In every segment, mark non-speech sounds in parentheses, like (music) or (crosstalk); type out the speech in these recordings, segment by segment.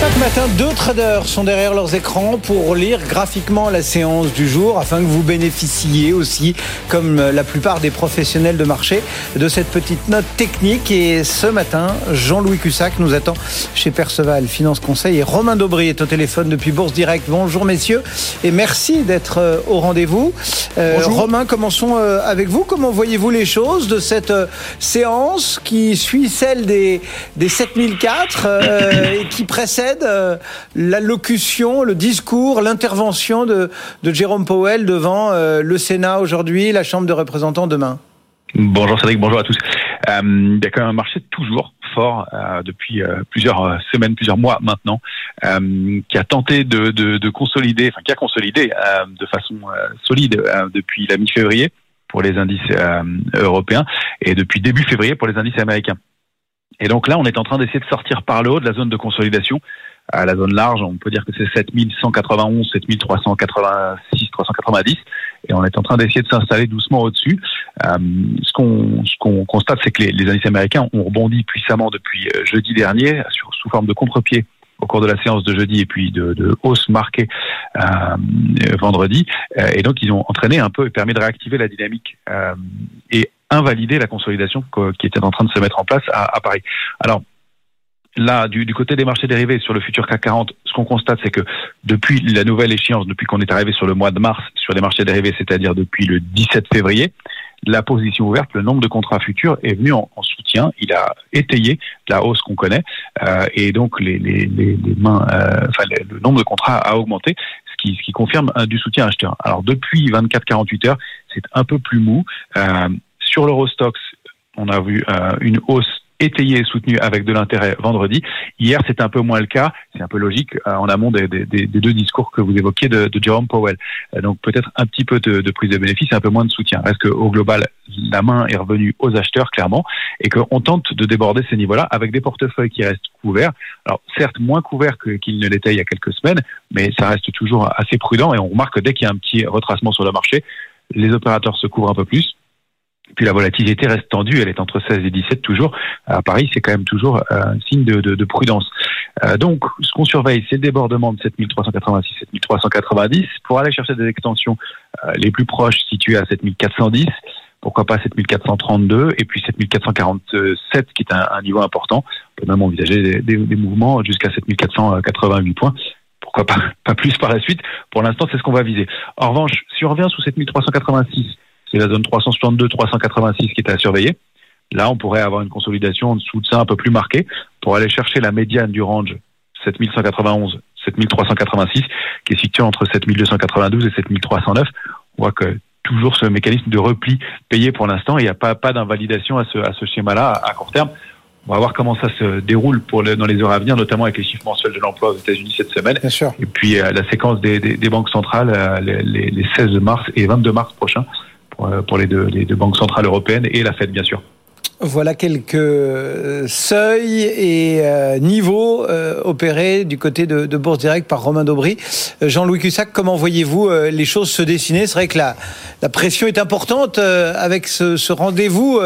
Chaque matin, deux traders sont derrière leurs écrans pour lire graphiquement la séance du jour afin que vous bénéficiez aussi, comme la plupart des professionnels de marché, de cette petite note technique. Et ce matin, Jean-Louis Cussac nous attend chez Perceval Finance Conseil et Romain Daubry est au téléphone depuis Bourse Direct. Bonjour messieurs et merci d'être euh, au rendez-vous. Euh, Romain, commençons euh, avec vous. Comment voyez-vous les choses de cette séance qui suit celle des, des 7004 et qui précède euh, l'allocution, le discours, l'intervention de, Jérôme Powell devant euh, le Sénat aujourd'hui, la Chambre de représentants demain? Bonjour Cédric, bonjour à tous. Euh, il y a quand même un marché toujours fort depuis plusieurs semaines, plusieurs mois maintenant, qui a tenté de, consolider, enfin qui a consolidé de façon solide depuis la mi-février pour les indices européens et depuis début février pour les indices américains. Et donc là, on est en train d'essayer de sortir par le haut de la zone de consolidation. À la zone large, on peut dire que c'est 7191, 7386, 390, et on est en train d'essayer de s'installer doucement au-dessus. Euh, ce qu'on constate, c'est que les, les, indices américains ont rebondi puissamment depuis euh, jeudi dernier, sous forme de contre-pied au cours de la séance de jeudi et puis de, de hausse marquée euh, vendredi. Et donc, ils ont entraîné un peu et permis de réactiver la dynamique et invalider la consolidation qui était en train de se mettre en place à, à Paris. Alors, là, du, du, côté des marchés dérivés sur le futur CAC 40, ce qu'on constate, c'est que depuis la nouvelle échéance, depuis qu'on est arrivé sur le mois de mars sur les marchés dérivés, c'est-à-dire depuis le 17 février, la position ouverte, le nombre de contrats futurs est venu en, soutien. Il a étayé la hausse qu'on connaît euh, et donc les, les, les, mains, euh, enfin le nombre de contrats a augmenté, ce qui, qui confirme du soutien acheteur. Alors depuis 24-48 heures, c'est un peu plus mou. Sur l'Eurostox, on a vu euh, une hausse étayé et soutenu avec de l'intérêt vendredi. Hier, c'est un peu moins le cas. C'est un peu logique euh, en amont des, deux discours que vous évoquiez de, Jerome Powell. Euh, donc peut-être un petit peu de, prise de bénéfice, un peu moins de soutien. Reste qu'au global, la main est revenue aux acheteurs clairement et qu'on tente de déborder ces niveaux-là avec des portefeuilles qui restent couverts. Alors certes moins couverts qu'ils ne l'étaient il y a quelques semaines, mais ça reste toujours assez prudent et on remarque que dès qu'il y a un petit retracement sur le marché, les opérateurs se couvrent un peu plus puis la volatilité reste tendue, elle est entre 16 et 17 toujours. À Paris, c'est quand même toujours euh, un signe de, de, de prudence. Euh, donc, ce qu'on surveille, c'est le débordement de 7386, 7390 pour aller chercher des extensions euh, les plus proches situées à 7410 pourquoi pas 7432 et puis 7447 qui est un, un niveau important. On peut même envisager des, des, des mouvements jusqu'à 7488 points. Pourquoi pas, (laughs) pas plus par la suite. Pour l'instant, c'est ce qu'on va viser. En revanche, si on revient sous 7386 c'est la zone 362-386 qui est à surveiller. Là, on pourrait avoir une consolidation en dessous de ça un peu plus marquée pour aller chercher la médiane du range 7191, 7386, qui est située entre 7292 et 7309. On voit que toujours ce mécanisme de repli payé pour l'instant. Il n'y a pas, pas d'invalidation à ce, à ce schéma-là à, court terme. On va voir comment ça se déroule pour dans les heures à venir, notamment avec les chiffres mensuels de l'emploi aux États-Unis cette semaine. Bien sûr. Et puis euh, la séquence des, des, des, banques centrales euh, les, les, les 16 mars et 22 mars prochains pour, les, deux, banques centrales européennes et la Fed, bien sûr. Voilà quelques euh, seuils et euh, niveaux opérés du côté de, Bourse Direct par Romain Daubry. Jean-Louis Cussac, comment voyez-vous les choses se dessiner? C'est vrai que la, pression est importante avec ce rendez-vous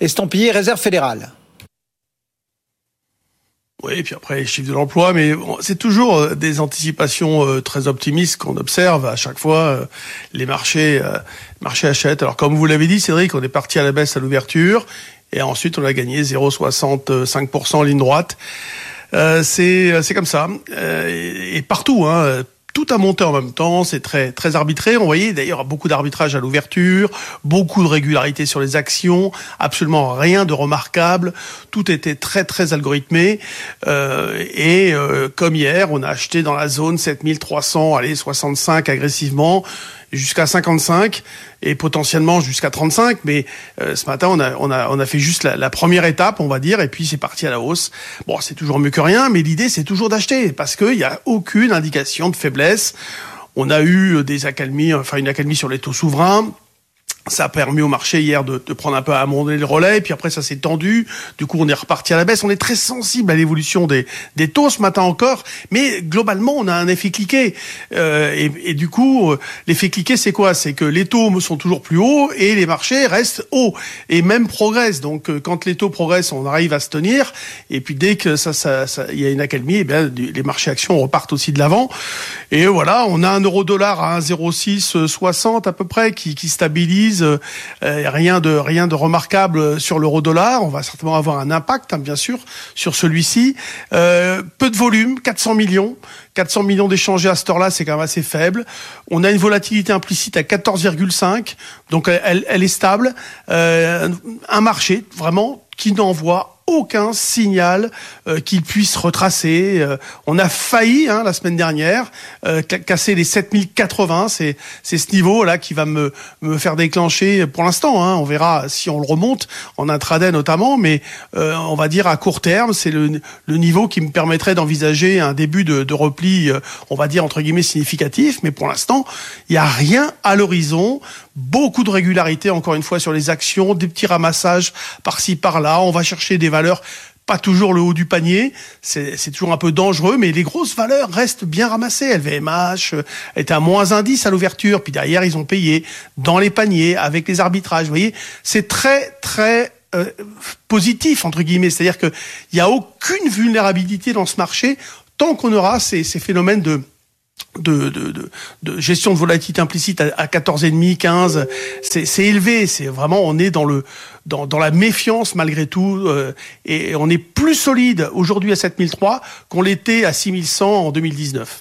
estampillé réserve fédérale. Oui, et puis après les chiffres de l'emploi, mais c'est toujours euh, des anticipations euh, très optimistes qu'on observe à chaque fois. Euh, les marchés, marchés achètent. Alors comme vous l'avez dit, Cédric, on est parti à la baisse à l'ouverture et ensuite on a gagné 0,65% en ligne droite. c'est c'est comme ça et, partout. Hein, tout a monté en même temps, c'est très très arbitré. On voyait d'ailleurs beaucoup d'arbitrage à l'ouverture, beaucoup de régularité sur les actions, absolument rien de remarquable. Tout était très très algorithmé. Euh, et euh, comme hier, on a acheté dans la zone 7300, allez 65 agressivement jusqu'à 55 et potentiellement jusqu'à 35. Mais euh, ce matin, on a, on a, on a fait juste la, première étape, on va dire, et puis c'est parti à la hausse. Bon, c'est toujours mieux que rien, mais l'idée, c'est toujours d'acheter parce qu'il n'y a aucune indication de faiblesse. On a eu des accalmies, enfin une accalmie sur les taux souverains. Ça a permis au marché hier de, de prendre un peu à monter le relais, puis après ça s'est tendu. Du coup, on est reparti à la baisse. On est très sensible à l'évolution des, des taux ce matin encore, mais globalement, on a un effet cliqué. Euh, et, et, du coup, euh, l'effet cliqué, c'est quoi? C'est que les taux sont toujours plus hauts et les marchés restent hauts et même progressent. Donc, euh, quand les taux progressent, on arrive à se tenir. Et puis, dès que ça, ça, ça y a une accalmie, eh bien, les marchés actions repartent aussi de l'avant. Et voilà, on a un euro-dollar à 1,0660 à peu près qui, qui stabilise euh, rien de rien de remarquable sur l'euro-dollar. On va certainement avoir un impact, hein, bien sûr, sur celui-ci. Euh, peu de volume, 400 millions. 400 millions d'échangés à ce heure-là, c'est quand même assez faible. On a une volatilité implicite à 14,5, donc elle, est stable. Euh, un marché vraiment qui n'envoie aucun signal euh, qu'il puisse retracer. Euh, on a failli hein, la semaine dernière euh, casser les 7080. C'est c'est ce niveau là qui va me faire déclencher pour l'instant. Hein, on verra si on le remonte en intraday notamment, mais euh, on va dire à court terme, c'est le, niveau qui me permettrait d'envisager un début de, repli, on va dire entre guillemets significatif. Mais pour l'instant, il n'y a rien à l'horizon. Beaucoup de régularité encore une fois sur les actions, des petits ramassages par-ci par-là. On va chercher des valeurs pas toujours le haut du panier, c'est toujours un peu dangereux, mais les grosses valeurs restent bien ramassées. LVMH euh, est à moins indice à l'ouverture, puis derrière ils ont payé dans les paniers avec les arbitrages. Vous voyez, c'est très très euh, positif entre guillemets, c'est-à-dire qu'il n'y a aucune vulnérabilité dans ce marché tant qu'on aura ces, ces phénomènes de de, de, de, de, gestion de volatilité implicite à, à 14,5, 15, c'est élevé. C'est vraiment, on est dans le dans, dans la méfiance malgré tout, euh, et on est plus solide aujourd'hui à 7003 qu'on l'était à 6100 en 2019.